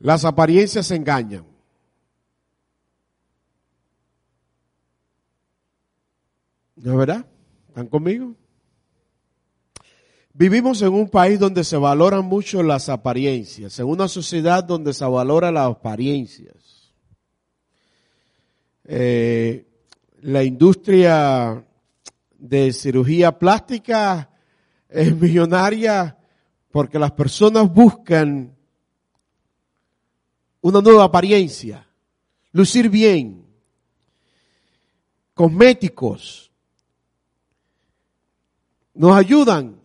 Las apariencias engañan. ¿No es verdad? ¿Están conmigo? Vivimos en un país donde se valoran mucho las apariencias, en una sociedad donde se valora las apariencias. Eh, la industria de cirugía plástica es millonaria porque las personas buscan una nueva apariencia, lucir bien, cosméticos, nos ayudan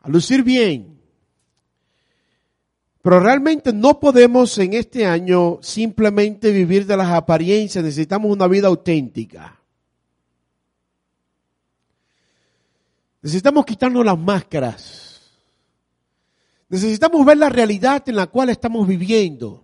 a lucir bien. Pero realmente no podemos en este año simplemente vivir de las apariencias, necesitamos una vida auténtica. Necesitamos quitarnos las máscaras. Necesitamos ver la realidad en la cual estamos viviendo.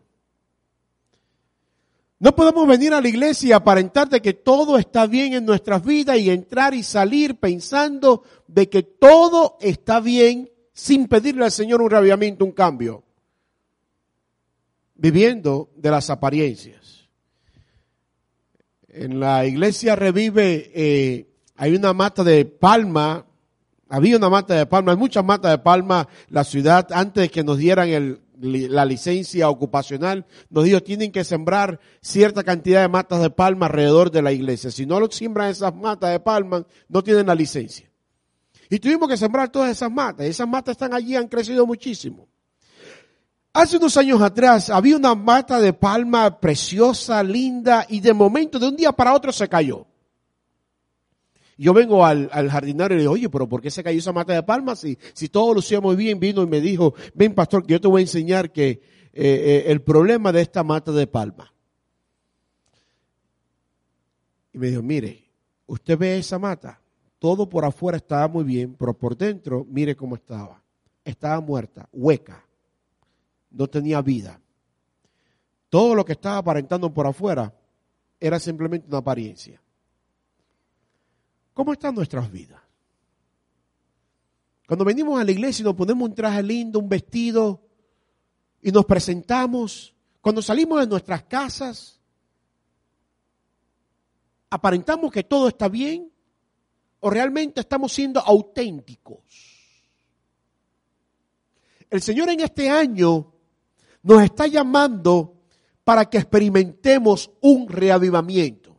No podemos venir a la iglesia y aparentar de que todo está bien en nuestras vidas y entrar y salir pensando de que todo está bien sin pedirle al Señor un rabiamiento, un cambio. Viviendo de las apariencias. En la iglesia revive, eh, hay una mata de palma había una mata de palma, hay muchas matas de palma. La ciudad, antes de que nos dieran la licencia ocupacional, nos dijo, tienen que sembrar cierta cantidad de matas de palma alrededor de la iglesia. Si no lo siembran esas matas de palma, no tienen la licencia. Y tuvimos que sembrar todas esas matas. Esas matas están allí, han crecido muchísimo. Hace unos años atrás había una mata de palma preciosa, linda, y de momento, de un día para otro, se cayó. Yo vengo al, al jardinero y le digo, oye, pero ¿por qué se cayó esa mata de palmas? Si, si todo lucía muy bien, vino y me dijo, ven pastor, que yo te voy a enseñar que eh, eh, el problema de esta mata de palma. Y me dijo, mire, usted ve esa mata, todo por afuera estaba muy bien, pero por dentro, mire cómo estaba. Estaba muerta, hueca, no tenía vida. Todo lo que estaba aparentando por afuera era simplemente una apariencia. ¿Cómo están nuestras vidas? Cuando venimos a la iglesia y nos ponemos un traje lindo, un vestido, y nos presentamos, cuando salimos de nuestras casas, aparentamos que todo está bien o realmente estamos siendo auténticos. El Señor en este año nos está llamando para que experimentemos un reavivamiento.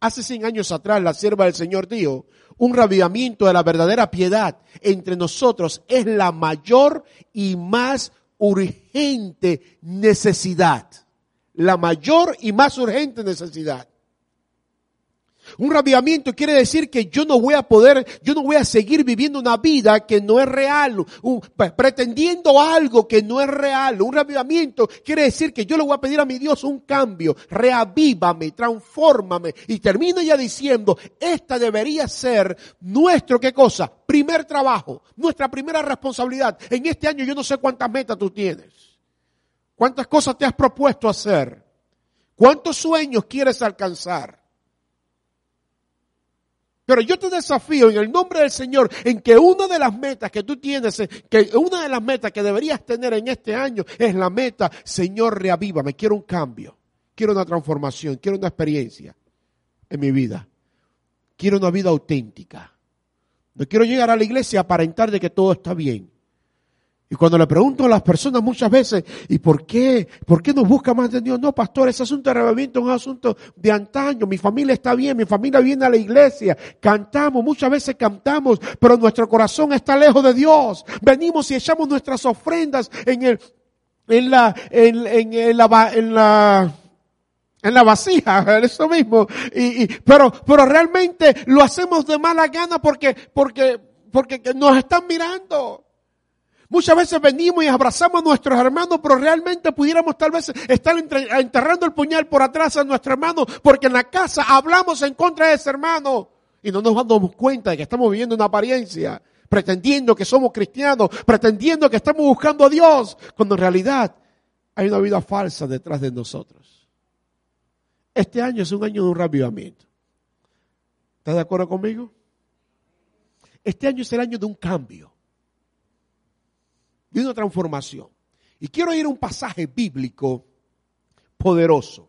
Hace 100 años atrás la sierva del Señor dijo, un ravivamiento de la verdadera piedad entre nosotros es la mayor y más urgente necesidad. La mayor y más urgente necesidad. Un rabiamiento quiere decir que yo no voy a poder, yo no voy a seguir viviendo una vida que no es real, pretendiendo algo que no es real. Un rabiamiento quiere decir que yo le voy a pedir a mi Dios un cambio, reavívame, transfórmame. Y termino ya diciendo, esta debería ser nuestro, ¿qué cosa? Primer trabajo, nuestra primera responsabilidad. En este año yo no sé cuántas metas tú tienes, cuántas cosas te has propuesto hacer, cuántos sueños quieres alcanzar. Pero yo te desafío en el nombre del Señor en que una de las metas que tú tienes, eh, que una de las metas que deberías tener en este año es la meta, Señor, reavívame, quiero un cambio, quiero una transformación, quiero una experiencia en mi vida. Quiero una vida auténtica. No quiero llegar a la iglesia a aparentar de que todo está bien. Y cuando le pregunto a las personas muchas veces, ¿y por qué? ¿Por qué nos busca más de Dios? No, pastor, ese asunto de arrebatamiento es un asunto de antaño. Mi familia está bien, mi familia viene a la iglesia, cantamos, muchas veces cantamos, pero nuestro corazón está lejos de Dios. Venimos y echamos nuestras ofrendas en el, en la, en, en, la, en la, en la vasija, eso mismo. Y, pero, pero realmente lo hacemos de mala gana porque, porque, porque nos están mirando. Muchas veces venimos y abrazamos a nuestros hermanos, pero realmente pudiéramos tal vez estar enterrando el puñal por atrás a nuestro hermano, porque en la casa hablamos en contra de ese hermano y no nos damos cuenta de que estamos viviendo una apariencia, pretendiendo que somos cristianos, pretendiendo que estamos buscando a Dios, cuando en realidad hay una vida falsa detrás de nosotros. Este año es un año de un ravivamiento. ¿Estás de acuerdo conmigo? Este año es el año de un cambio de una transformación. Y quiero ir a un pasaje bíblico poderoso.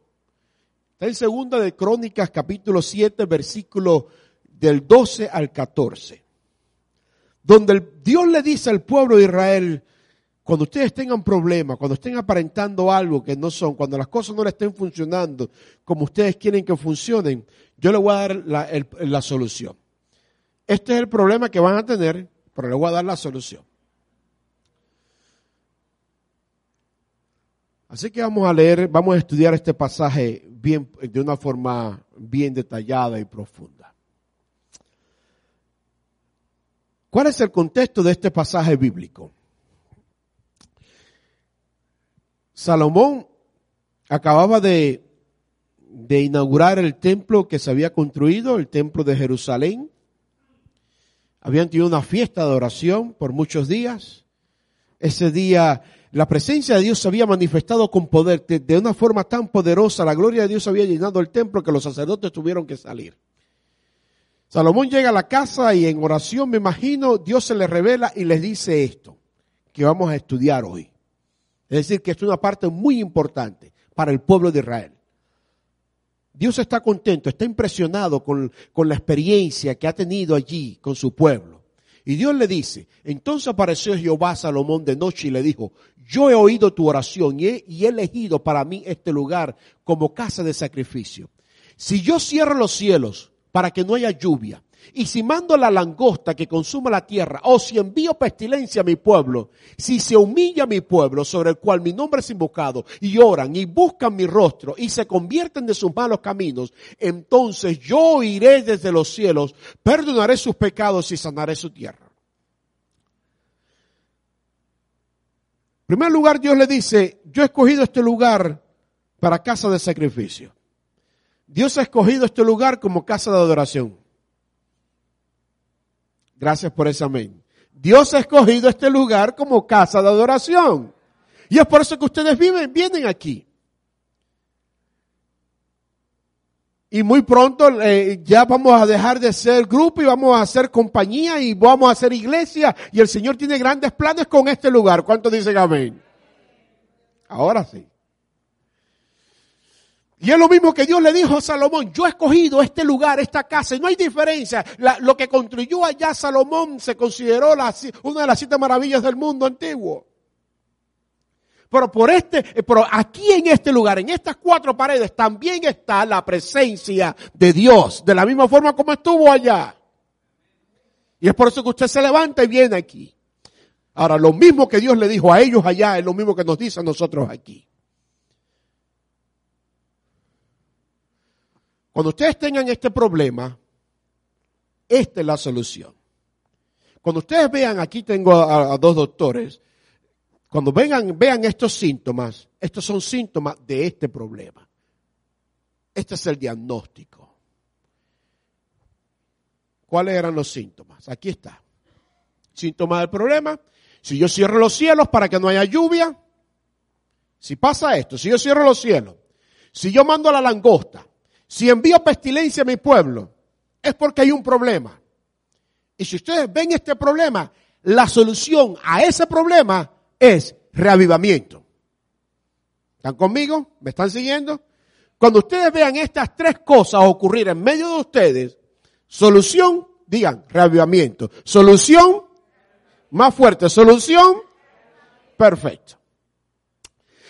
Está en segunda de Crónicas capítulo 7 versículo del 12 al 14. Donde Dios le dice al pueblo de Israel, cuando ustedes tengan problemas, cuando estén aparentando algo que no son, cuando las cosas no le estén funcionando como ustedes quieren que funcionen, yo les voy a dar la, solución. Este es el problema que van a tener, pero les voy a dar la solución. Así que vamos a leer, vamos a estudiar este pasaje bien, de una forma bien detallada y profunda. ¿Cuál es el contexto de este pasaje bíblico? Salomón acababa de, de inaugurar el templo que se había construido, el templo de Jerusalén. Habían tenido una fiesta de oración por muchos días. Ese día la presencia de Dios se había manifestado con poder de, una forma tan poderosa, la gloria de Dios había llenado el templo que los sacerdotes tuvieron que salir. Salomón llega a la casa y en oración, me imagino, Dios se le revela y les dice esto, que vamos a estudiar hoy. Es decir, que es una parte muy importante para el pueblo de Israel. Dios está contento, está impresionado con, con la experiencia que ha tenido allí con su pueblo. Y Dios le dice, entonces apareció Jehová a Salomón de noche y le dijo, yo he oído tu oración y he, elegido para mí este lugar como casa de sacrificio. Si yo cierro los cielos para que no haya lluvia, y si mando la langosta que consuma la tierra, o si envío pestilencia a mi pueblo, si se humilla mi pueblo sobre el cual mi nombre es invocado, y oran y buscan mi rostro y se convierten de sus malos caminos, entonces yo iré desde los cielos, perdonaré sus pecados y sanaré su tierra. En primer lugar, Dios le dice, yo he escogido este lugar para casa de sacrificio. Dios ha escogido este lugar como casa de adoración. Gracias por ese amén. Dios ha escogido este lugar como casa de adoración. Y es por eso que ustedes viven, vienen aquí. Y muy pronto eh, ya vamos a dejar de ser grupo y vamos a ser compañía y vamos a ser iglesia. Y el Señor tiene grandes planes con este lugar. ¿Cuántos dicen amén? Ahora sí. Y es lo mismo que Dios le dijo a Salomón, yo he escogido este lugar, esta casa, y no hay diferencia. lo que construyó allá Salomón se consideró una de las siete maravillas del mundo antiguo. Pero por este, eh, pero aquí en este lugar, en estas cuatro paredes, también está la presencia de Dios, de la misma forma como estuvo allá. Y es por eso que usted se levanta y viene aquí. Ahora, lo mismo que Dios le dijo a ellos allá es lo mismo que nos dice a nosotros aquí. Cuando ustedes tengan este problema, esta es la solución. Cuando ustedes vean, aquí tengo a, dos doctores, cuando vengan, vean estos síntomas, estos son síntomas de este problema. Este es el diagnóstico. ¿Cuáles eran los síntomas? Aquí está. Síntomas del problema. Si yo cierro los cielos para que no haya lluvia, si pasa esto, si yo cierro los cielos, si yo mando a la langosta, si envío pestilencia a mi pueblo, es porque hay un problema. Y si ustedes ven este problema, la solución a ese problema es reavivamiento. ¿Están conmigo? ¿Me están siguiendo? Cuando ustedes vean estas tres cosas ocurrir en medio de ustedes, solución, digan, reavivamiento. Solución, más fuerte, solución, perfecto.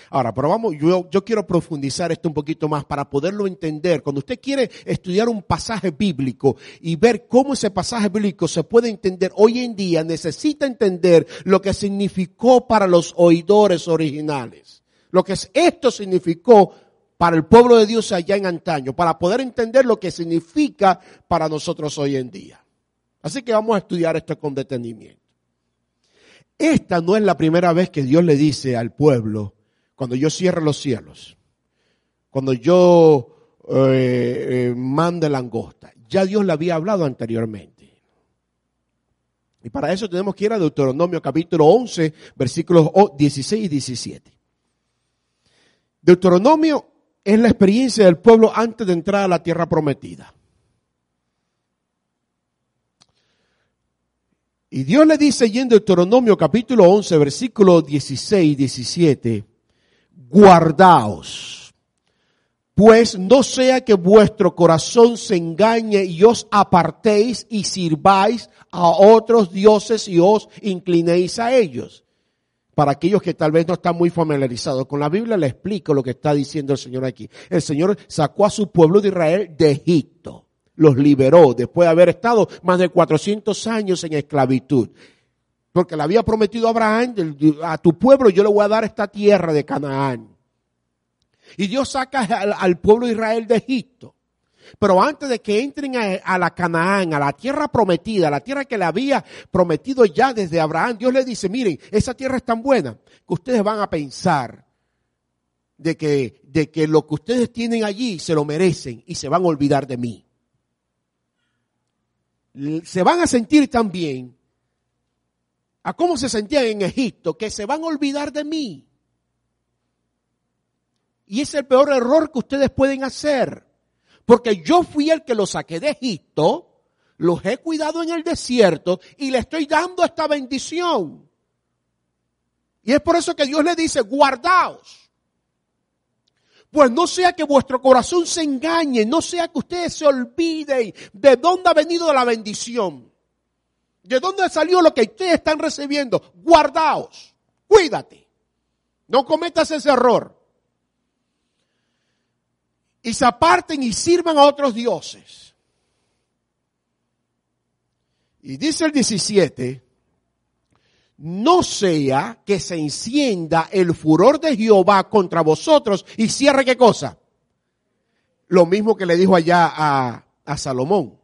Ahora, pero vamos, yo, quiero profundizar esto un poquito más para poderlo entender. Cuando usted quiere estudiar un pasaje bíblico y ver cómo ese pasaje bíblico se puede entender hoy en día, necesita entender lo que significó para los oidores originales. Lo que esto significó para el pueblo de Dios allá en antaño, para poder entender lo que significa para nosotros hoy en día. Así que vamos a estudiar esto con detenimiento. Esta no es la primera vez que Dios le dice al pueblo, cuando yo cierre los cielos, cuando yo eh, eh, mande langosta, ya Dios le había hablado anteriormente. Y para eso tenemos que ir a Deuteronomio capítulo 11, versículos 16 y 17. Deuteronomio es la experiencia del pueblo antes de entrar a la tierra prometida. Y Dios le dice yendo en Deuteronomio capítulo 11, versículo 16 y 17, guardaos, pues no sea que vuestro corazón se engañe y os apartéis y sirváis a otros dioses y os inclinéis a ellos. Para aquellos que tal vez no están muy familiarizados con la Biblia, le explico lo que está diciendo el Señor aquí. El Señor sacó a su pueblo de Israel de Egipto los liberó después de haber estado más de 400 años en esclavitud. Porque le había prometido a Abraham, a tu pueblo yo le voy a dar esta tierra de Canaán. Y Dios saca al, pueblo de Israel de Egipto. Pero antes de que entren a, la Canaán, a la tierra prometida, a la tierra que le había prometido ya desde Abraham, Dios le dice, miren, esa tierra es tan buena que ustedes van a pensar de que, de que lo que ustedes tienen allí se lo merecen y se van a olvidar de mí se van a sentir tan bien a cómo se sentían en Egipto, que se van a olvidar de mí. Y es el peor error que ustedes pueden hacer. Porque yo fui el que los saqué de Egipto, los he cuidado en el desierto y le estoy dando esta bendición. Y es por eso que Dios le dice, guardaos. Pues no sea que vuestro corazón se engañe, no sea que ustedes se olviden de dónde ha venido la bendición, de dónde salió lo que ustedes están recibiendo. Guardaos, cuídate, no cometas ese error. Y se aparten y sirvan a otros dioses. Y dice el 17, no sea que se encienda el furor de Jehová contra vosotros y cierre qué cosa. Lo mismo que le dijo allá a, a Salomón.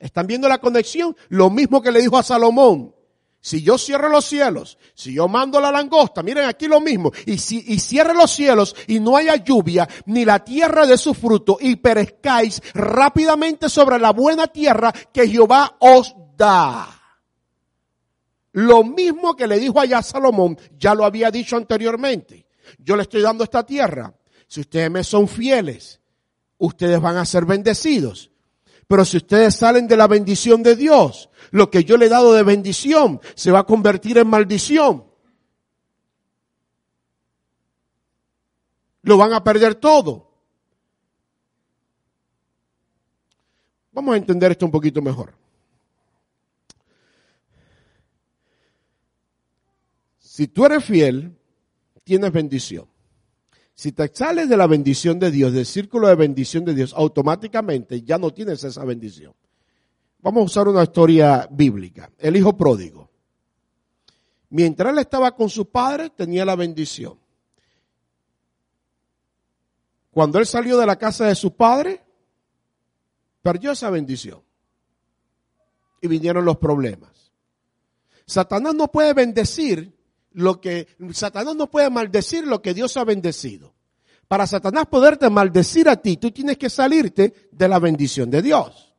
¿Están viendo la conexión? Lo mismo que le dijo a Salomón. Si yo cierro los cielos, si yo mando la langosta, miren aquí lo mismo, y si y cierre los cielos y no haya lluvia, ni la tierra de su fruto, y perezcáis rápidamente sobre la buena tierra que Jehová os da. Lo mismo que le dijo allá Salomón, ya lo había dicho anteriormente. Yo le estoy dando esta tierra. Si ustedes me son fieles, ustedes van a ser bendecidos. Pero si ustedes salen de la bendición de Dios, lo que yo le he dado de bendición se va a convertir en maldición. Lo van a perder todo. Vamos a entender esto un poquito mejor. Si tú eres fiel, tienes bendición. Si te sales de la bendición de Dios, del círculo de bendición de Dios, automáticamente ya no tienes esa bendición. Vamos a usar una historia bíblica. El hijo pródigo. Mientras él estaba con su padre, tenía la bendición. Cuando él salió de la casa de su padre, perdió esa bendición. Y vinieron los problemas. Satanás no puede bendecir lo que Satanás no puede maldecir lo que Dios ha bendecido. Para Satanás poderte maldecir a ti, tú tienes que salirte de la bendición de Dios.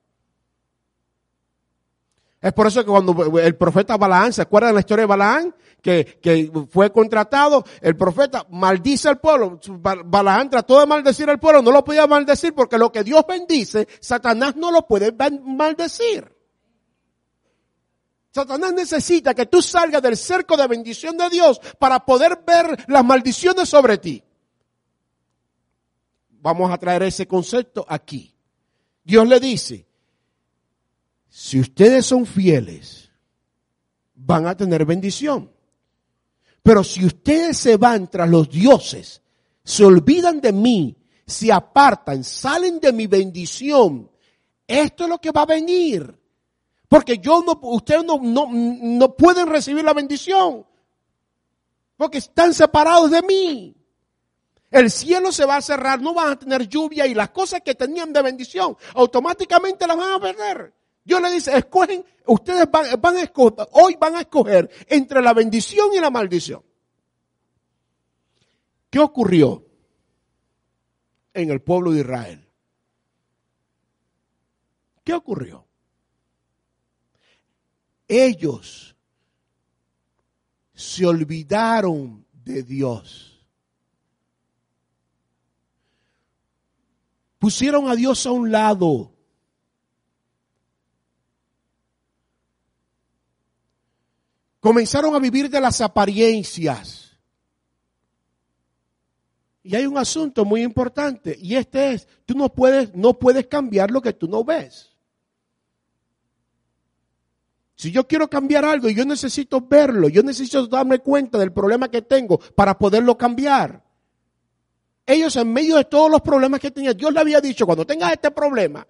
Es por eso que cuando el profeta Balaán, ¿se acuerdan la historia de Balaán? Que, que fue contratado, el profeta maldice al pueblo. Balaán trató de maldecir al pueblo, no lo podía maldecir porque lo que Dios bendice, Satanás no lo puede maldecir. Satanás necesita que tú salgas del cerco de bendición de Dios para poder ver las maldiciones sobre ti. Vamos a traer ese concepto aquí. Dios le dice, si ustedes son fieles, van a tener bendición. Pero si ustedes se van tras los dioses, se olvidan de mí, se apartan, salen de mi bendición, esto es lo que va a venir. Porque yo no, ustedes no, no, no pueden recibir la bendición. Porque están separados de mí. El cielo se va a cerrar, no van a tener lluvia y las cosas que tenían de bendición automáticamente las van a perder. Dios le dice, escogen, ustedes van, van a escoger, hoy van a escoger entre la bendición y la maldición. ¿Qué ocurrió en el pueblo de Israel? ¿Qué ocurrió? Ellos se olvidaron de Dios. Pusieron a Dios a un lado. Comenzaron a vivir de las apariencias. Y hay un asunto muy importante y este es, tú no puedes, no puedes cambiar lo que tú no ves. Si yo quiero cambiar algo y yo necesito verlo, yo necesito darme cuenta del problema que tengo para poderlo cambiar. Ellos en medio de todos los problemas que tenían, Dios le había dicho, cuando tengas este problema,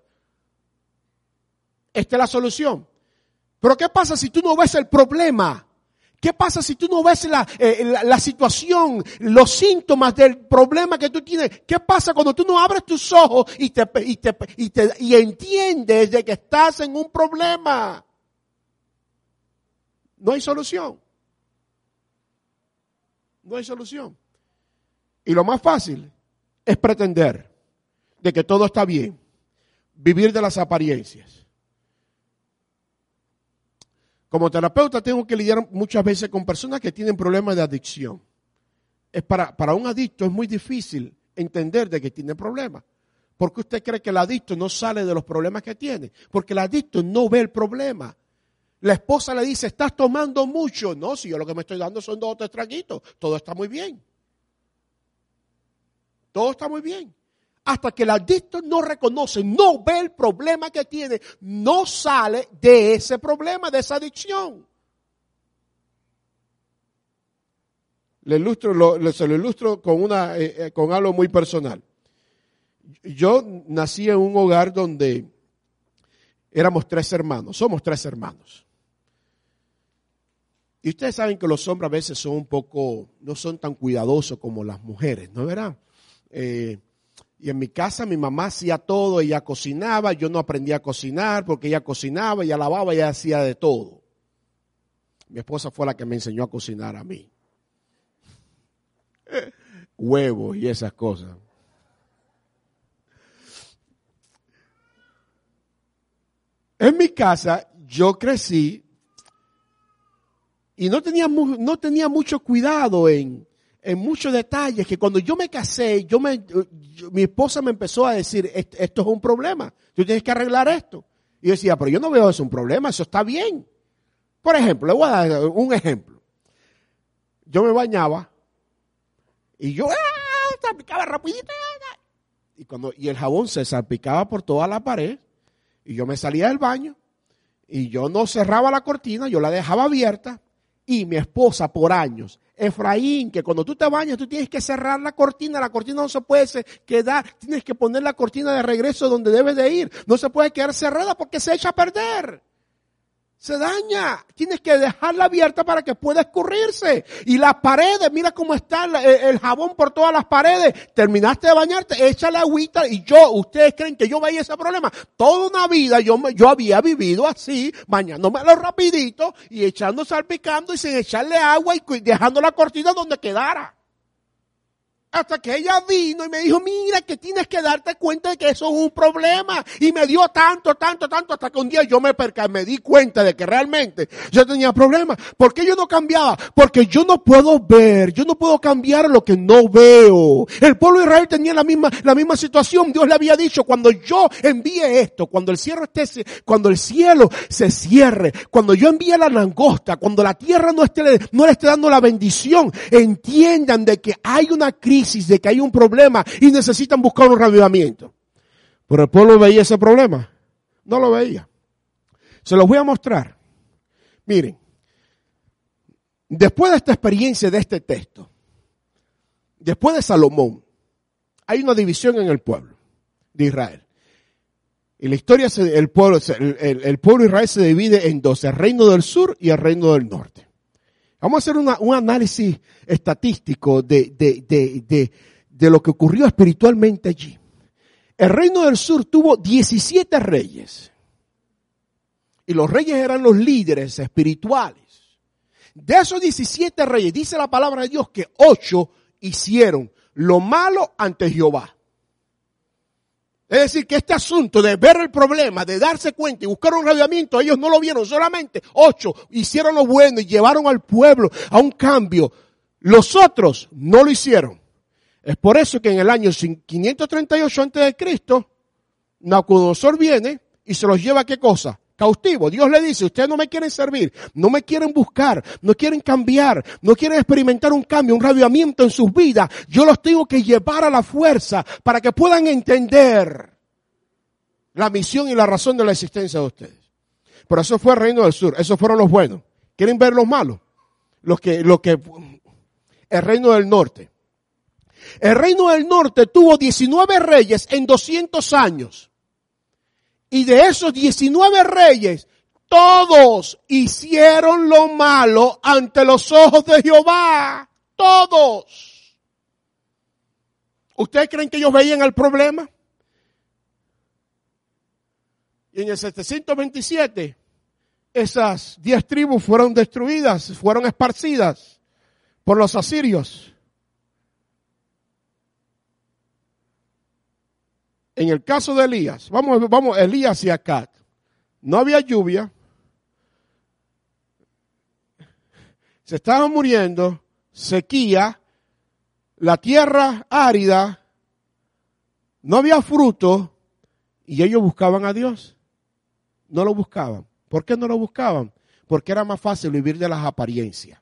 esta es la solución. Pero ¿qué pasa si tú no ves el problema? ¿Qué pasa si tú no ves eh, la, la, situación, los síntomas del problema que tú tienes? ¿Qué pasa cuando tú no abres tus ojos y, te, y, te, y, te, y entiendes de que estás en un problema? No hay solución. No hay solución. Y lo más fácil es pretender de que todo está bien, vivir de las apariencias. Como terapeuta tengo que lidiar muchas veces con personas que tienen problemas de adicción. Es para, para un adicto es muy difícil entender de que tiene problemas. ¿Por qué usted cree que el adicto no sale de los problemas que tiene? Porque el adicto no ve el problema. La esposa le dice, estás tomando mucho. No, si yo lo que me estoy dando son dos o tres traguitos. Todo está muy bien. Todo está muy bien hasta que el adicto no reconoce, no ve el problema que tiene, no sale de ese problema, de esa adicción. Le ilustro, se lo ilustro con, una, eh, eh, con algo muy personal. Yo nací en un hogar donde éramos tres hermanos, somos tres hermanos. Y ustedes saben que los hombres a veces son un poco, no son tan cuidadosos como las mujeres, ¿no verán? Eh, y en mi casa mi mamá hacía todo, ella cocinaba, yo no aprendí a cocinar porque ella cocinaba, ella lavaba, ella hacía de todo. Mi esposa fue la que me enseñó a cocinar a mí. Huevos y esas cosas. En mi casa yo crecí y no tenía, no tenía mucho cuidado en, en muchos detalles que cuando yo me casé, yo mi esposa me empezó a decir, esto es un problema, tú tienes que arreglar esto. Y yo decía, pero yo no veo eso un problema, eso está bien. Por ejemplo, le voy a dar un ejemplo. Yo me bañaba y yo ¡ah! salpicaba rapidito. Y, cuando, y el jabón se salpicaba por toda la pared y yo me salía del baño y yo no cerraba la cortina, yo la dejaba abierta y mi esposa por años. Efraín, que cuando tú te bañas tú tienes que cerrar la cortina, la cortina no se puede quedar, tienes que poner la cortina de regreso donde debe de ir, no se puede quedar cerrada porque se echa a perder se daña. Tienes que dejarla abierta para que pueda escurrirse. Y las paredes, mira cómo está el, jabón por todas las paredes. Terminaste de bañarte, échale agüita y yo, ustedes creen que yo veía ese problema. Toda una vida yo, yo había vivido así, bañándome lo rapidito y echando salpicando y sin echarle agua y dejando la cortina donde quedara. Hasta que ella vino y me dijo, mira que tienes que darte cuenta de que eso es un problema. Y me dio tanto, tanto, tanto, hasta que un día yo me perca, me di cuenta de que realmente yo tenía problemas. ¿Por qué yo no cambiaba? Porque yo no puedo ver, yo no puedo cambiar lo que no veo. El pueblo de Israel tenía la misma, la misma situación. Dios le había dicho, cuando yo envíe esto, cuando el cielo esté, cuando el cielo se cierre, cuando yo envíe la langosta, cuando la tierra no esté, no le esté dando la bendición, entiendan de que hay una crisis de que hay un problema y necesitan buscar un revivamiento. Pero el pueblo veía ese problema. No lo veía. Se los voy a mostrar. Miren, después de esta experiencia de este texto, después de Salomón, hay una división en el pueblo de Israel. Y la historia, el pueblo, el pueblo de Israel se divide en dos, el reino del sur y el reino del norte. Vamos a hacer un análisis estadístico de, de, lo que ocurrió espiritualmente allí. El reino del sur tuvo 17 reyes. Y los reyes eran los líderes espirituales. De esos 17 reyes, dice la palabra de Dios que ocho hicieron lo malo ante Jehová. Es decir, que este asunto de ver el problema, de darse cuenta y buscar un radiamiento, ellos no lo vieron solamente. Ocho hicieron lo bueno y llevaron al pueblo a un cambio. Los otros no lo hicieron. Es por eso que en el año 538 a.C., Nabucodonosor viene y se los lleva a qué cosa? Cautivo. Dios le dice, ustedes no me quieren servir, no me quieren buscar, no quieren cambiar, no quieren experimentar un cambio, un radiamiento en sus vidas. Yo los tengo que llevar a la fuerza para que puedan entender la misión y la razón de la existencia de ustedes. Pero eso fue el reino del sur, esos fueron los buenos. ¿Quieren ver los malos? Los que, los que, el reino del norte. El reino del norte tuvo 19 reyes en 200 años. Y de esos 19 reyes, todos hicieron lo malo ante los ojos de Jehová. Todos. ¿Ustedes creen que ellos veían el problema? Y en el 727, esas 10 tribus fueron destruidas, fueron esparcidas por los asirios. En el caso de Elías, vamos, vamos, Elías y Acat, no había lluvia, se estaban muriendo, sequía, la tierra árida, no había fruto y ellos buscaban a Dios. No lo buscaban. ¿Por qué no lo buscaban? Porque era más fácil vivir de las apariencias.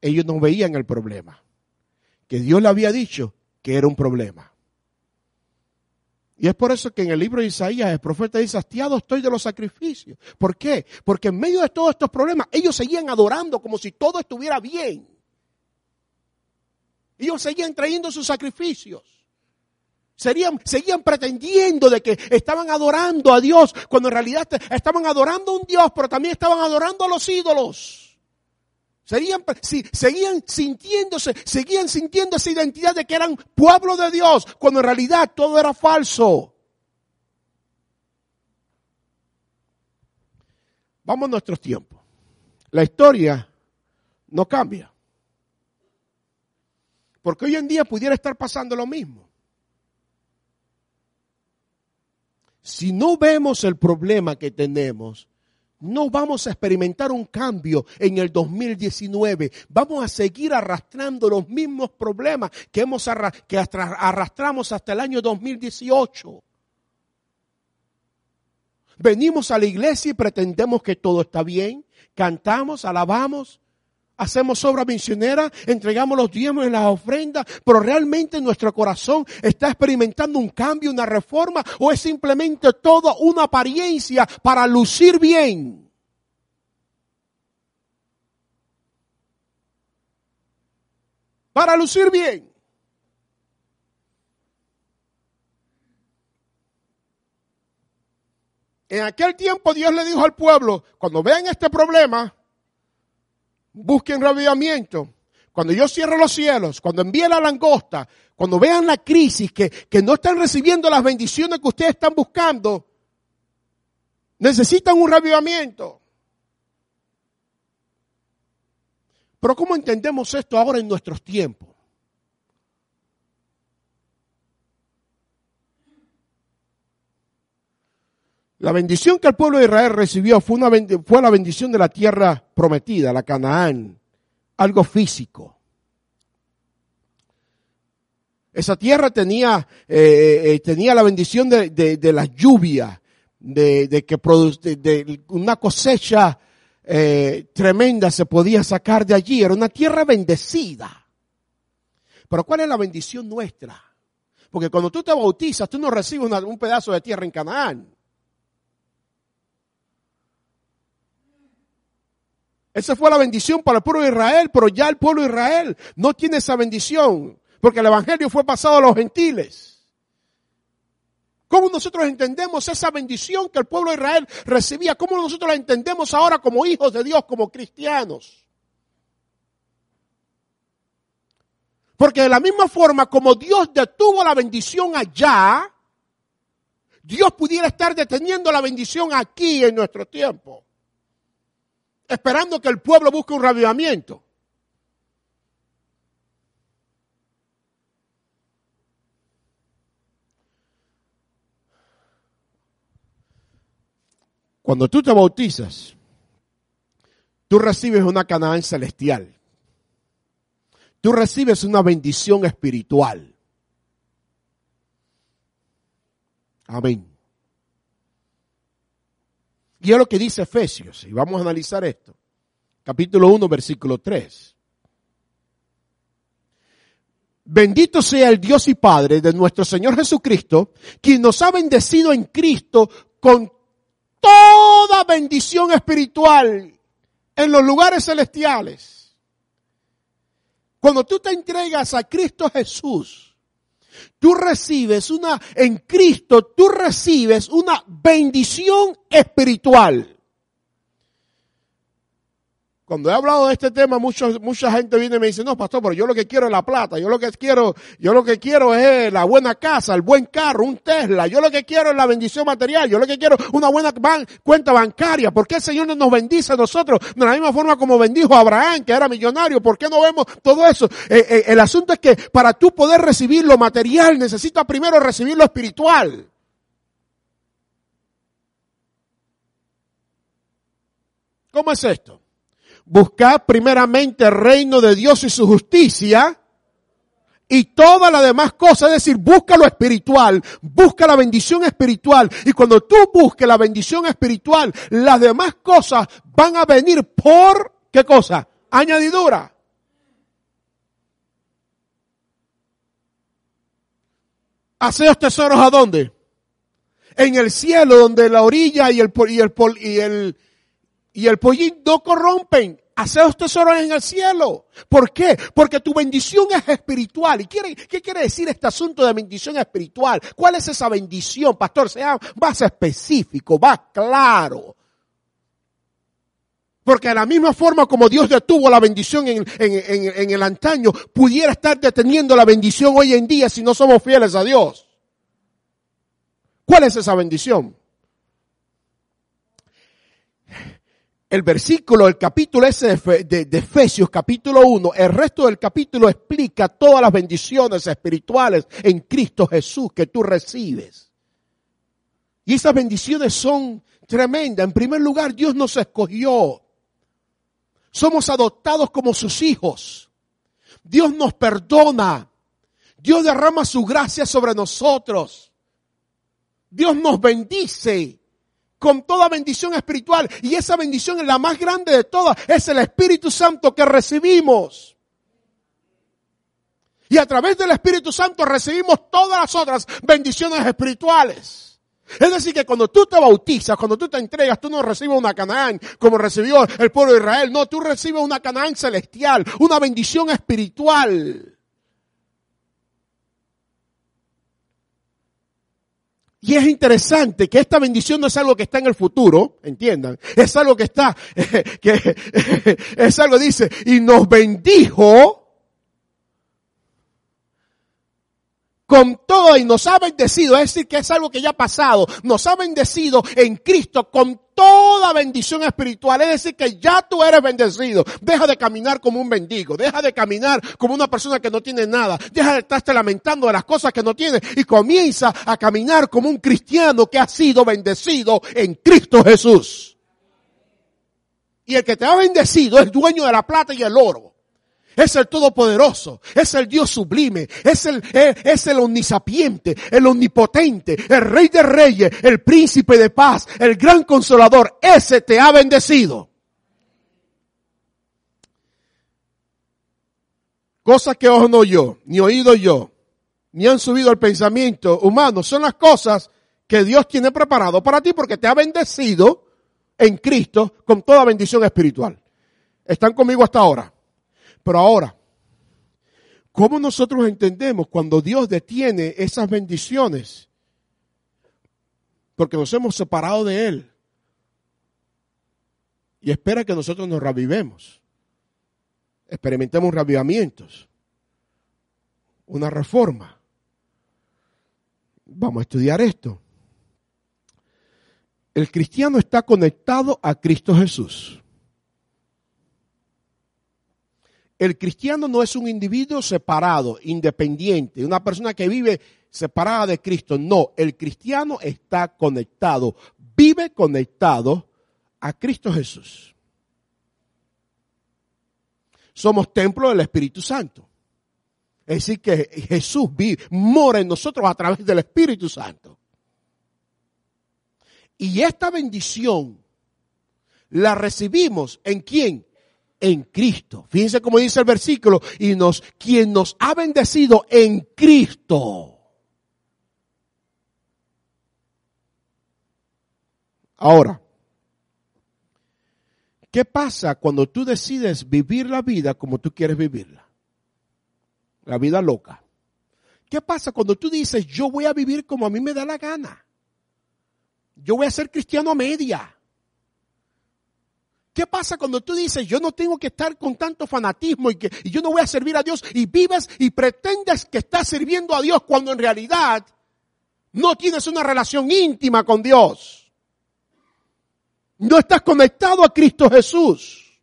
Ellos no veían el problema. Que Dios le había dicho que era un problema. Y es por eso que en el libro de Isaías el profeta dice, hastiado estoy de los sacrificios. ¿Por qué? Porque en medio de todos estos problemas ellos seguían adorando como si todo estuviera bien. Ellos seguían trayendo sus sacrificios. Serían, seguían pretendiendo de que estaban adorando a Dios cuando en realidad estaban adorando a un Dios, pero también estaban adorando a los ídolos. Seguían, sintiéndose, seguían sintiendo esa identidad de que eran pueblo de Dios, cuando en realidad todo era falso. Vamos a nuestros tiempos. La historia no cambia. Porque hoy en día pudiera estar pasando lo mismo. Si no vemos el problema que tenemos, no vamos a experimentar un cambio en el 2019. Vamos a seguir arrastrando los mismos problemas que, hemos que arrastramos hasta el año 2018. Venimos a la iglesia y pretendemos que todo está bien. Cantamos, alabamos, hacemos obra misionera, entregamos los diezmos en las ofrendas, pero realmente nuestro corazón está experimentando un cambio, una reforma, o es simplemente todo una apariencia para lucir bien. Para lucir bien. En aquel tiempo Dios le dijo al pueblo, cuando vean este problema, busquen revivimiento. Cuando yo cierro los cielos, cuando envíe la langosta, cuando vean la crisis, que, que no están recibiendo las bendiciones que ustedes están buscando, necesitan un revivimiento. Pero ¿cómo entendemos esto ahora en nuestros tiempos? La bendición que el pueblo de Israel recibió fue, una, fue la bendición de la tierra prometida, la Canaán, algo físico. Esa tierra tenía, eh, eh, tenía la bendición de, de, la lluvia, de, que de, una cosecha eh, tremenda se podía sacar de allí. Era una tierra bendecida. Pero ¿cuál es la bendición nuestra? Porque cuando tú te bautizas, tú no recibes un pedazo de tierra en Canaán. Esa fue la bendición para el pueblo de Israel, pero ya el pueblo de Israel no tiene esa bendición, porque el Evangelio fue pasado a los gentiles. ¿Cómo nosotros entendemos esa bendición que el pueblo de Israel recibía? ¿Cómo nosotros la entendemos ahora como hijos de Dios, como cristianos? Porque de la misma forma como Dios detuvo la bendición allá, Dios pudiera estar deteniendo la bendición aquí en nuestro tiempo esperando que el pueblo busque un ravivamiento. Cuando tú te bautizas, tú recibes una Canaán celestial. Tú recibes una bendición espiritual. Amén. Y es lo que dice Efesios, y vamos a analizar esto. Capítulo 1, versículo 3. Bendito sea el Dios y Padre de nuestro Señor Jesucristo, quien nos ha bendecido en Cristo con toda bendición espiritual en los lugares celestiales. Cuando tú te entregas a Cristo Jesús, tú recibes una, en Cristo tú recibes una bendición espiritual. Cuando he hablado de este tema, mucha gente viene y me dice, no, pastor, pero yo lo que quiero es la plata, yo lo que quiero, yo lo que quiero es la buena casa, el buen carro, un Tesla, yo lo que quiero es la bendición material, yo lo que quiero es una buena cuenta bancaria. ¿Por qué el Señor no nos bendice a nosotros de la misma forma como bendijo a Abraham, que era millonario? ¿Por qué no vemos todo eso? Eh, eh, el asunto es que para tú poder recibir lo material, necesitas primero recibir lo espiritual. ¿Cómo es esto? Buscad primeramente el reino de Dios y su justicia y toda la demás cosas, es decir, busca lo espiritual, busca la bendición espiritual. Y cuando tú busques la bendición espiritual, las demás cosas van a venir por, ¿qué cosa? Añadidura. ¿Haceos tesoros a dónde? En el cielo, donde la orilla y el, y el, y el, y el pollín no corrompen. Haceos tesoros en el cielo. ¿Por qué? Porque tu bendición es espiritual. ¿Y qué quiere decir este asunto de bendición espiritual? ¿Cuál es esa bendición, pastor? Sea más específico, más claro. Porque de la misma forma como Dios detuvo la bendición en, en, el antaño, pudiera estar deteniendo la bendición hoy en día si no somos fieles a Dios. ¿Cuál es esa bendición? El versículo, el capítulo ese de, Efesios, capítulo 1, el resto del capítulo explica todas las bendiciones espirituales en Cristo Jesús que tú recibes. Y esas bendiciones son tremendas. En primer lugar, Dios nos escogió. Somos adoptados como sus hijos. Dios nos perdona. Dios derrama su gracia sobre nosotros. Dios nos bendice con toda bendición espiritual. Y esa bendición es la más grande de todas. Es el Espíritu Santo que recibimos. Y a través del Espíritu Santo recibimos todas las otras bendiciones espirituales. Es decir, que cuando tú te bautizas, cuando tú te entregas, tú no recibes una Canaán como recibió el pueblo de Israel. No, tú recibes una Canaán celestial, una bendición espiritual. Y es interesante que esta bendición no es algo que está en el futuro, entiendan, es algo que está, que es algo dice, y nos bendijo con todo y nos ha bendecido, es decir, que es algo que ya ha pasado, nos ha bendecido en Cristo con toda bendición espiritual, es decir, que ya tú eres bendecido, deja de caminar como un bendigo, deja de caminar como una persona que no tiene nada, deja de estarte lamentando de las cosas que no tienes y comienza a caminar como un cristiano que ha sido bendecido en Cristo Jesús. Y el que te ha bendecido es dueño de la plata y el oro es el Todopoderoso, es el Dios sublime, es el, es el omnisapiente, el omnipotente, el Rey de Reyes, el Príncipe de Paz, el Gran Consolador. Ese te ha bendecido. Cosas que ojo no yo, ni oído yo, ni han subido al pensamiento humano, son las cosas que Dios tiene preparado para ti porque te ha bendecido en Cristo con toda bendición espiritual. ¿Están conmigo hasta ahora? Pero ahora, ¿cómo nosotros entendemos cuando Dios detiene esas bendiciones? Porque nos hemos separado de Él. Y espera que nosotros nos revivemos. Experimentemos revivamientos. Una reforma. Vamos a estudiar esto. El cristiano está conectado a Cristo Jesús. El cristiano no es un individuo separado, independiente, una persona que vive separada de Cristo. No, el cristiano está conectado, vive conectado a Cristo Jesús. Somos templo del Espíritu Santo. Es decir, que Jesús vive, mora en nosotros a través del Espíritu Santo. Y esta bendición la recibimos en quién? En Cristo. Fíjense cómo dice el versículo, y nos, quien nos ha bendecido en Cristo. Ahora, ¿qué pasa cuando tú decides vivir la vida como tú quieres vivirla? La vida loca. ¿Qué pasa cuando tú dices, yo voy a vivir como a mí me da la gana? Yo voy a ser cristiano a media. ¿Qué pasa cuando tú dices, yo no tengo que estar con tanto fanatismo y que yo no voy a servir a Dios y vives y pretendes que estás sirviendo a Dios cuando en realidad no tienes una relación íntima con Dios? No estás conectado a Cristo Jesús.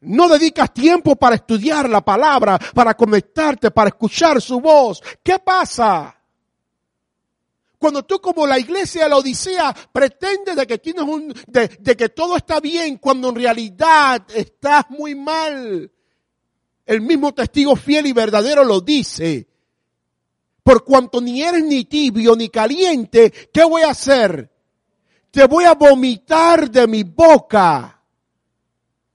No dedicas tiempo para estudiar la palabra, para conectarte, para escuchar su voz. ¿Qué pasa? Cuando tú como la iglesia de la Odisea pretendes de que tienes un, de, de que todo está bien, cuando en realidad estás muy mal. El mismo testigo fiel y verdadero lo dice. Por cuanto ni eres ni tibio ni caliente, ¿qué voy a hacer? Te voy a vomitar de mi boca.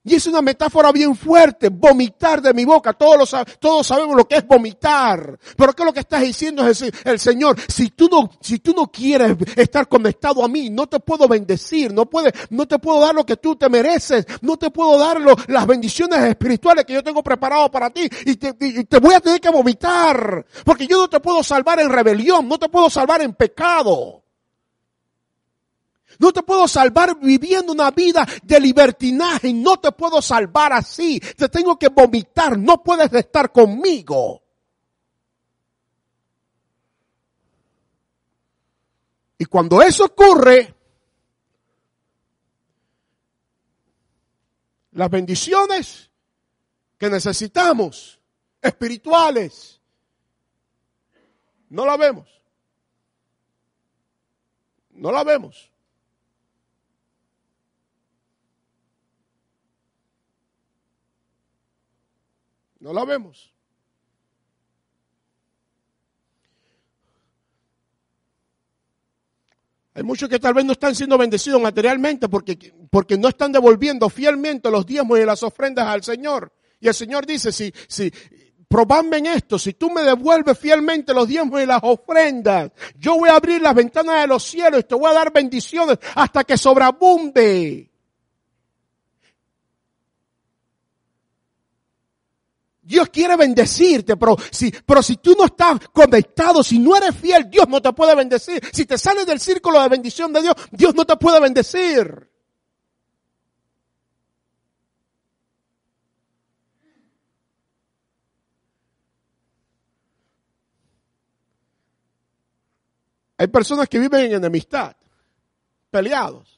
Y es una metáfora bien fuerte, vomitar de mi boca. Todos, todos sabemos lo que es vomitar. Pero ¿qué es lo que estás diciendo es el Señor? Si tú no, si tú no quieres estar conectado a mí, no te puedo bendecir, no puede, no te puedo dar lo que tú te mereces, no te puedo dar las bendiciones espirituales que yo tengo preparado para ti y te, y te voy a tener que vomitar. Porque yo no te puedo salvar en rebelión, no te puedo salvar en pecado. No te puedo salvar viviendo una vida de libertinaje. No te puedo salvar así. Te tengo que vomitar. No puedes estar conmigo. Y cuando eso ocurre, las bendiciones que necesitamos, espirituales, no la vemos. No la vemos. No la vemos. Hay muchos que tal vez no están siendo bendecidos materialmente porque, porque no están devolviendo fielmente los diezmos y las ofrendas al Señor. Y el Señor dice, si, si, probadme en esto, si tú me devuelves fielmente los diezmos y las ofrendas, yo voy a abrir las ventanas de los cielos y te voy a dar bendiciones hasta que sobreabunde. Dios quiere bendecirte, pero si, pero si tú no estás conectado, si no eres fiel, Dios no te puede bendecir. Si te sales del círculo de bendición de Dios, Dios no te puede bendecir. Hay personas que viven en enemistad, peleados.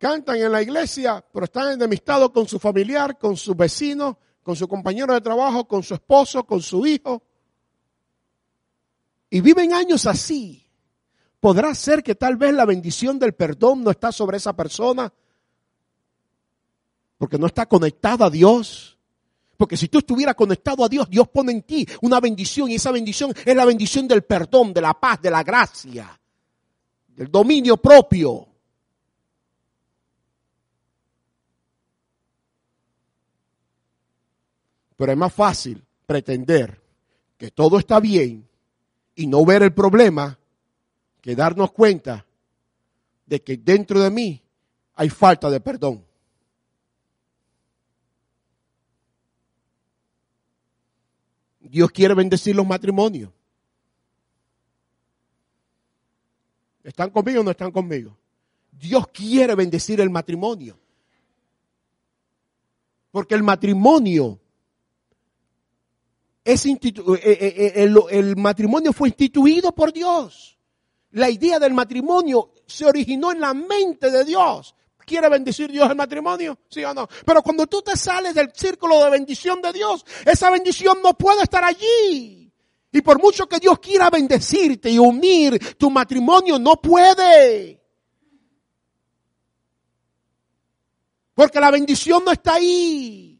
Cantan en la iglesia, pero están enemistados con su familiar, con su vecino, con su compañero de trabajo, con su esposo, con su hijo. Y viven años así. ¿Podrá ser que tal vez la bendición del perdón no está sobre esa persona? Porque no está conectada a Dios. Porque si tú estuvieras conectado a Dios, Dios pone en ti una bendición y esa bendición es la bendición del perdón, de la paz, de la gracia, del dominio propio. Pero es más fácil pretender que todo está bien y no ver el problema que darnos cuenta de que dentro de mí hay falta de perdón. Dios quiere bendecir los matrimonios. ¿Están conmigo o no están conmigo? Dios quiere bendecir el matrimonio. Porque el matrimonio es eh, eh, eh, el, matrimonio fue instituido por Dios. La idea del matrimonio se originó en la mente de Dios. ¿Quiere bendecir Dios el matrimonio? ¿Sí o no? Pero cuando tú te sales del círculo de bendición de Dios, esa bendición no puede estar allí. Y por mucho que Dios quiera bendecirte y unir tu matrimonio, no puede. Porque la bendición no está ahí.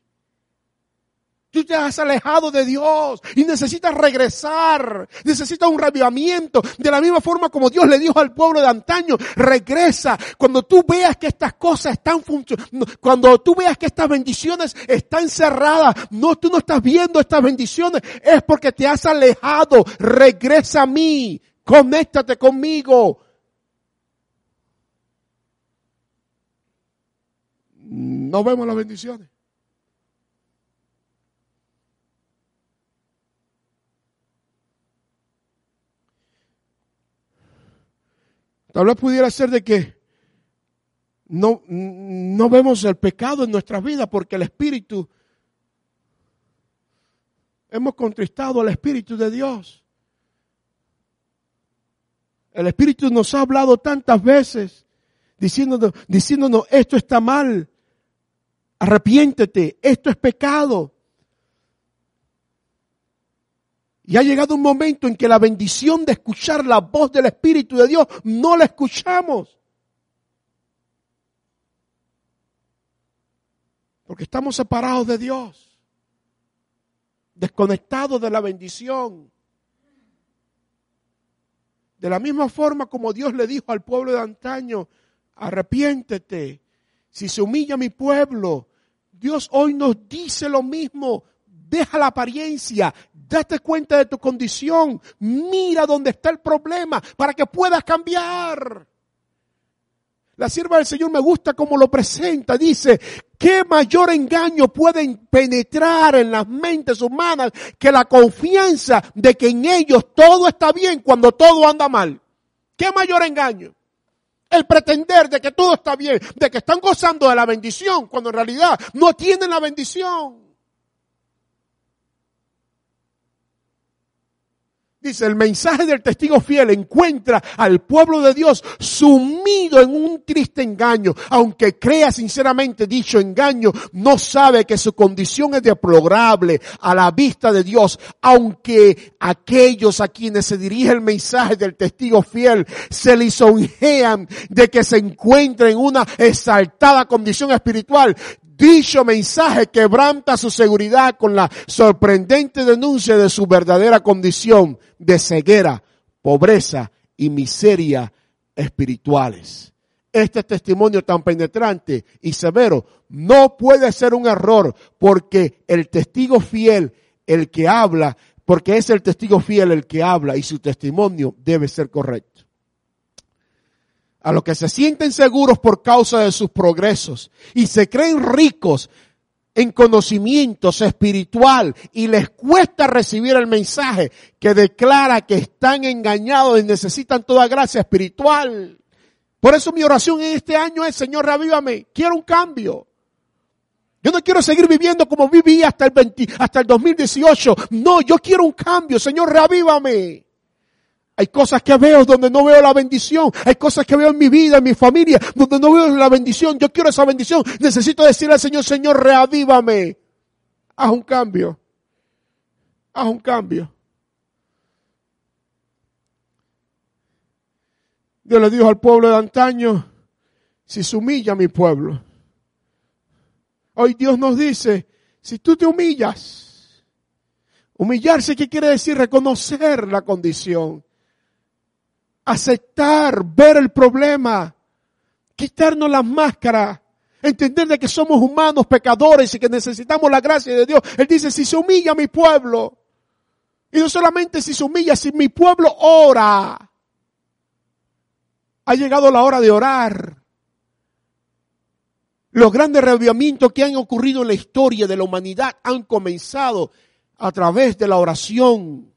Tú te has alejado de Dios y necesitas regresar, necesitas un revivamiento. De la misma forma como Dios le dijo al pueblo de antaño, regresa. Cuando tú veas que estas cosas están funcionando, cuando tú veas que estas bendiciones están cerradas, no, tú no estás viendo estas bendiciones, es porque te has alejado. Regresa a mí, conéctate conmigo. No vemos las bendiciones. Tal vez pudiera ser de que no, no vemos el pecado en nuestra vida porque el Espíritu, hemos contristado al Espíritu de Dios. El Espíritu nos ha hablado tantas veces diciéndonos, diciéndonos esto está mal, arrepiéntete, esto es pecado. Y ha llegado un momento en que la bendición de escuchar la voz del Espíritu de Dios no la escuchamos. Porque estamos separados de Dios, desconectados de la bendición. De la misma forma como Dios le dijo al pueblo de antaño, arrepiéntete. Si se humilla mi pueblo, Dios hoy nos dice lo mismo. Deja la apariencia, date cuenta de tu condición, mira dónde está el problema para que puedas cambiar. La sierva del Señor me gusta como lo presenta. Dice, ¿qué mayor engaño puede penetrar en las mentes humanas que la confianza de que en ellos todo está bien cuando todo anda mal? ¿Qué mayor engaño? El pretender de que todo está bien, de que están gozando de la bendición, cuando en realidad no tienen la bendición. Dice, el mensaje del testigo fiel encuentra al pueblo de Dios sumido en un triste engaño. Aunque crea sinceramente dicho engaño, no sabe que su condición es deplorable a la vista de Dios. Aunque aquellos a quienes se dirige el mensaje del testigo fiel se lisonjean de que se encuentra en una exaltada condición espiritual, Dicho mensaje quebranta su seguridad con la sorprendente denuncia de su verdadera condición de ceguera, pobreza y miseria espirituales. Este testimonio tan penetrante y severo no puede ser un error porque el testigo fiel, el que habla, porque es el testigo fiel el que habla y su testimonio debe ser correcto a los que se sienten seguros por causa de sus progresos y se creen ricos en conocimientos espiritual y les cuesta recibir el mensaje que declara que están engañados y necesitan toda gracia espiritual. Por eso mi oración en este año es, Señor, revívame, quiero un cambio. Yo no quiero seguir viviendo como viví hasta el 20, hasta el 2018. No, yo quiero un cambio, Señor, revívame. Hay cosas que veo donde no veo la bendición. Hay cosas que veo en mi vida, en mi familia, donde no veo la bendición. Yo quiero esa bendición. Necesito decirle al Señor, Señor, reavívame. Haz un cambio. Haz un cambio. Dios le dijo al pueblo de antaño, si se humilla mi pueblo. Hoy Dios nos dice, si tú te humillas, humillarse, ¿qué quiere decir? Reconocer la condición aceptar, ver el problema, quitarnos las máscaras, entender de que somos humanos, pecadores y que necesitamos la gracia de Dios. Él dice, si se humilla mi pueblo, y no solamente si se humilla, si mi pueblo ora, ha llegado la hora de orar. Los grandes revivamientos que han ocurrido en la historia de la humanidad han comenzado a través de la oración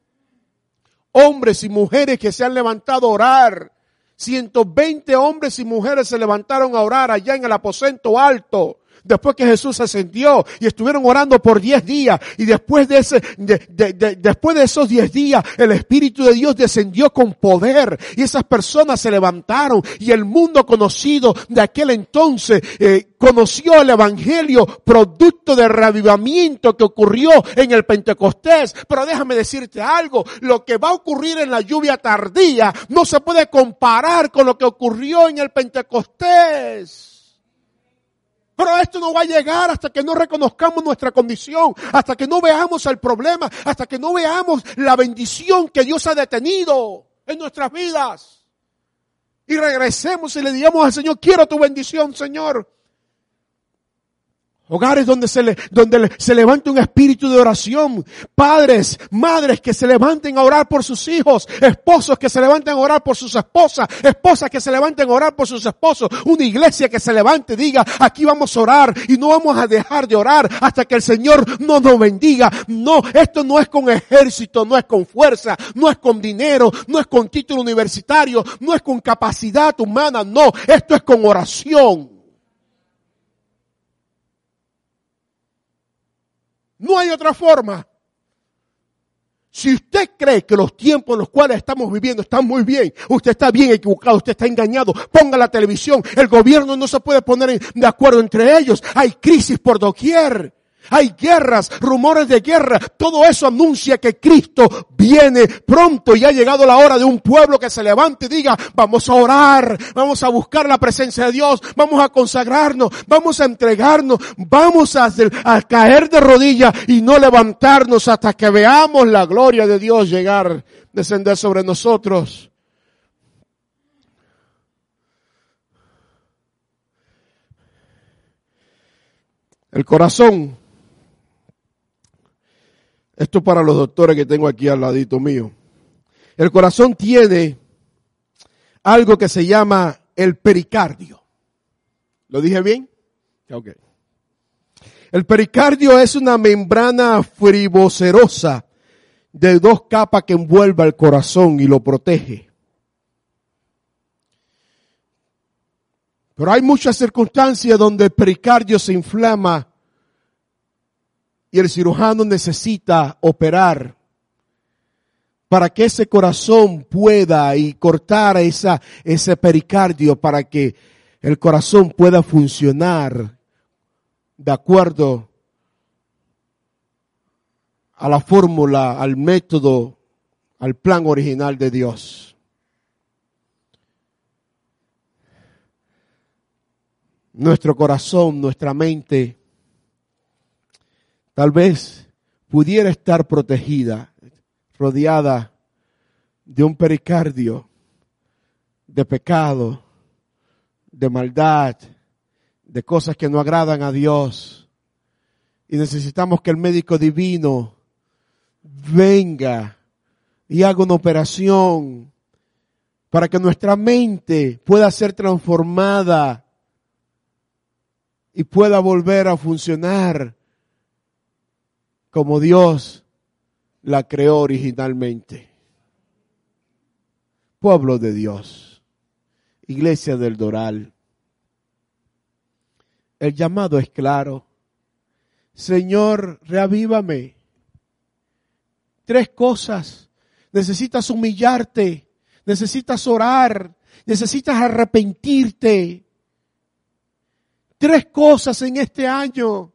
hombres y mujeres que se han levantado a orar. 120 hombres y mujeres se levantaron a orar allá en el aposento alto después que Jesús ascendió y estuvieron orando por 10 días y después de ese, después de esos 10 días el Espíritu de Dios descendió con poder y esas personas se levantaron y el mundo conocido de aquel entonces eh, conoció el Evangelio producto del revivamiento que ocurrió en el Pentecostés. Pero déjame decirte algo, lo que va a ocurrir en la lluvia tardía no se puede comparar con lo que ocurrió en el Pentecostés. Pero esto no va a llegar hasta que no reconozcamos nuestra condición, hasta que no veamos el problema, hasta que no veamos la bendición que Dios ha detenido en nuestras vidas. Y regresemos y le digamos al Señor, quiero tu bendición, Señor. Hogares donde se, le, donde se levante un espíritu de oración. Padres, madres que se levanten a orar por sus hijos. Esposos que se levanten a orar por sus esposas. Esposas que se levanten a orar por sus esposos. Una iglesia que se levante y diga, aquí vamos a orar y no vamos a dejar de orar hasta que el Señor no nos bendiga. No, esto no es con ejército, no es con fuerza, no es con dinero, no es con título universitario, no es con capacidad humana, no, esto es con oración. No hay otra forma. Si usted cree que los tiempos en los cuales estamos viviendo están muy bien, usted está bien equivocado, usted está engañado. Ponga la televisión. El gobierno no se puede poner de acuerdo entre ellos. Hay crisis por doquier. Hay guerras, rumores de guerra. Todo eso anuncia que Cristo viene pronto y ha llegado la hora de un pueblo que se levante y diga, vamos a orar, vamos a buscar la presencia de Dios, vamos a consagrarnos, vamos a entregarnos, vamos a, a caer de rodillas y no levantarnos hasta que veamos la gloria de Dios llegar, descender sobre nosotros. El corazón esto para los doctores que tengo aquí al ladito mío. El corazón tiene algo que se llama el pericardio. ¿Lo dije bien? Ok. El pericardio es una membrana frivocerosa de dos capas que envuelve el corazón y lo protege. Pero hay muchas circunstancias donde el pericardio se inflama y el cirujano necesita operar para que ese corazón pueda y cortar esa, ese pericardio para que el corazón pueda funcionar de acuerdo a la fórmula, al método, al plan original de Dios. Nuestro corazón, nuestra mente, tal vez pudiera estar protegida, rodeada de un pericardio de pecado, de maldad, de cosas que no agradan a Dios. Y necesitamos que el médico divino venga y haga una operación para que nuestra mente pueda ser transformada y pueda volver a funcionar como Dios la creó originalmente. Pueblo de Dios, iglesia del Doral. El llamado es claro. Señor, reavívame. Tres cosas. Necesitas humillarte, necesitas orar, necesitas arrepentirte. Tres cosas en este año.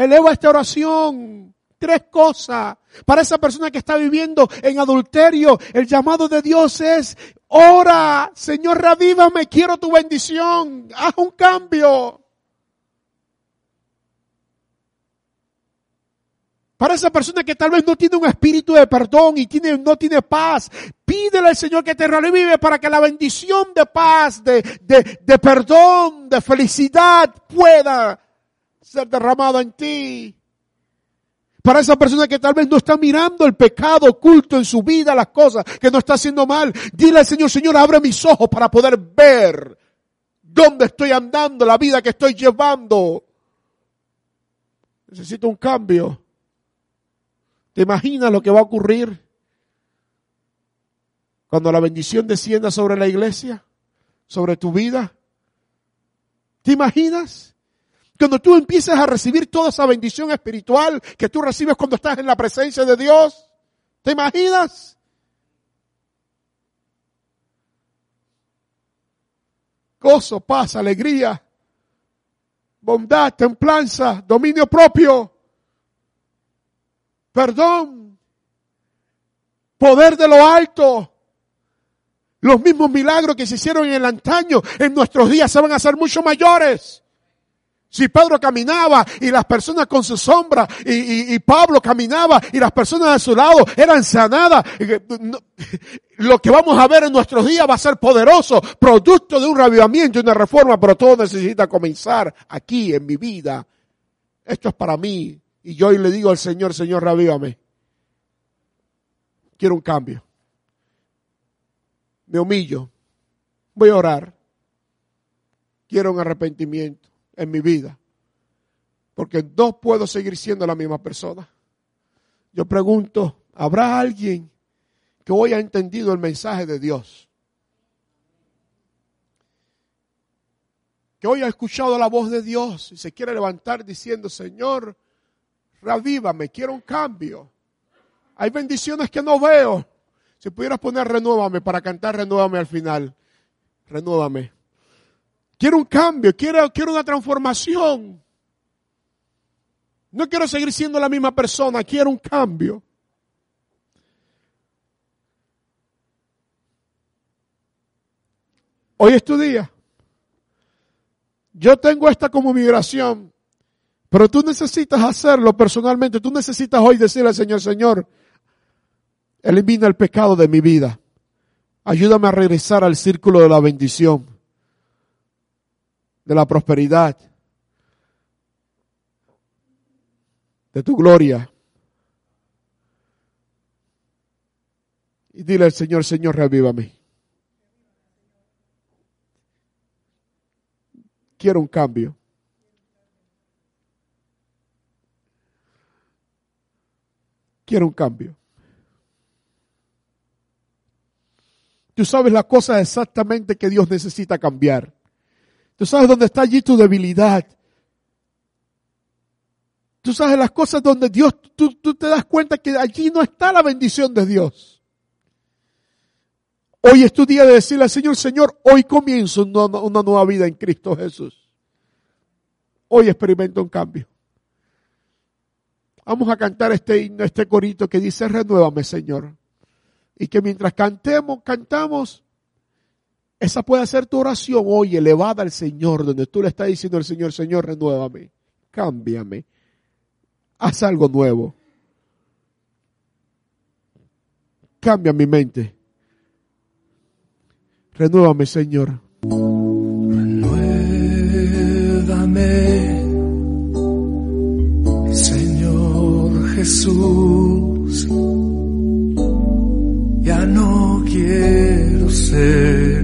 Eleva esta oración. Tres cosas. Para esa persona que está viviendo en adulterio, el llamado de Dios es, ora, Señor, revívame, quiero tu bendición, haz un cambio. Para esa persona que tal vez no tiene un espíritu de perdón y tiene, no tiene paz, pídele al Señor que te revive para que la bendición de paz, de, de, de perdón, de felicidad pueda ser derramado en ti. Para esa persona que tal vez no está mirando el pecado oculto en su vida, las cosas que no está haciendo mal, dile al Señor, Señor, abre mis ojos para poder ver dónde estoy andando, la vida que estoy llevando. Necesito un cambio. ¿Te imaginas lo que va a ocurrir cuando la bendición descienda sobre la iglesia, sobre tu vida? ¿Te imaginas? Cuando tú empiezas a recibir toda esa bendición espiritual que tú recibes cuando estás en la presencia de Dios, ¿te imaginas? Gozo, paz, alegría, bondad, templanza, dominio propio, perdón, poder de lo alto. Los mismos milagros que se hicieron en el antaño, en nuestros días se van a hacer mucho mayores. Si Pedro caminaba y las personas con su sombra y, Pablo caminaba y las personas a su lado eran sanadas, lo que vamos a ver en nuestros días va a ser poderoso, producto de un ravivamiento y una reforma, pero todo necesita comenzar aquí en mi vida. Esto es para mí. Y yo hoy le digo al Señor, Señor, ravívame. Quiero un cambio. Me humillo. Voy a orar. Quiero un arrepentimiento en mi vida. Porque no puedo seguir siendo la misma persona. Yo pregunto, ¿habrá alguien que hoy ha entendido el mensaje de Dios? Que hoy ha escuchado la voz de Dios y se quiere levantar diciendo, Señor, revívame, quiero un cambio. Hay bendiciones que no veo. Si pudieras poner renuévame para cantar renuévame al final. Renuévame. Quiero un cambio, quiero, quiero una transformación. No quiero seguir siendo la misma persona, quiero un cambio. Hoy es tu día. Yo tengo esta como migración, pero tú necesitas hacerlo personalmente. Tú necesitas hoy decirle al Señor, Señor, elimina el pecado de mi vida. Ayúdame a regresar al círculo de la bendición de la prosperidad, de tu gloria. Y dile al Señor, Señor, revívame. Quiero un cambio. Quiero un cambio. Tú sabes las cosas exactamente que Dios necesita cambiar. Tú sabes dónde está allí tu debilidad. Tú sabes las cosas donde Dios, tú, te das cuenta que allí no está la bendición de Dios. Hoy es tu día de decirle al Señor, Señor, hoy comienzo una, una nueva vida en Cristo Jesús. Hoy experimento un cambio. Vamos a cantar este himno, este corito que dice, renuévame, Señor. Y que mientras cantemos, cantamos, esa puede ser tu oración hoy elevada al Señor, donde tú le estás diciendo al Señor, Señor, renuévame, cámbiame, haz algo nuevo. Cambia mi mente. Renuévame, Señor. Renuévame, Señor Jesús. Ya no quiero ser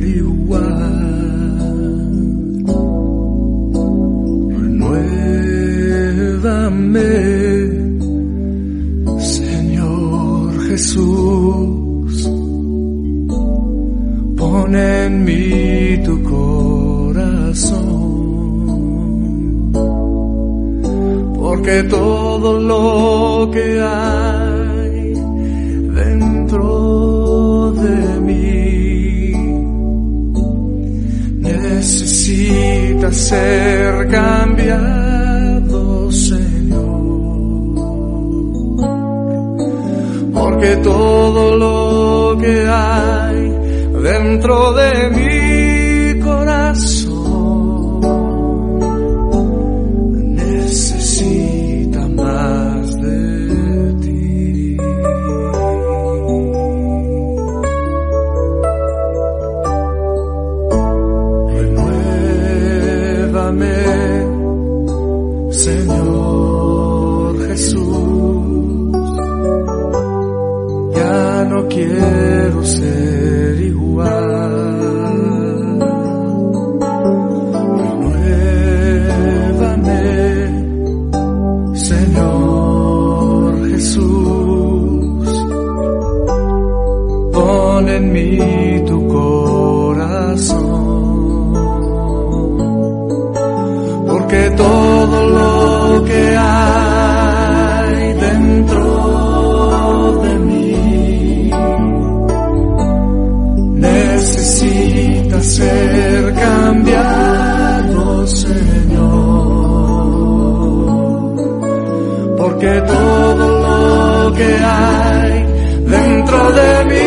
que hay dentro de mi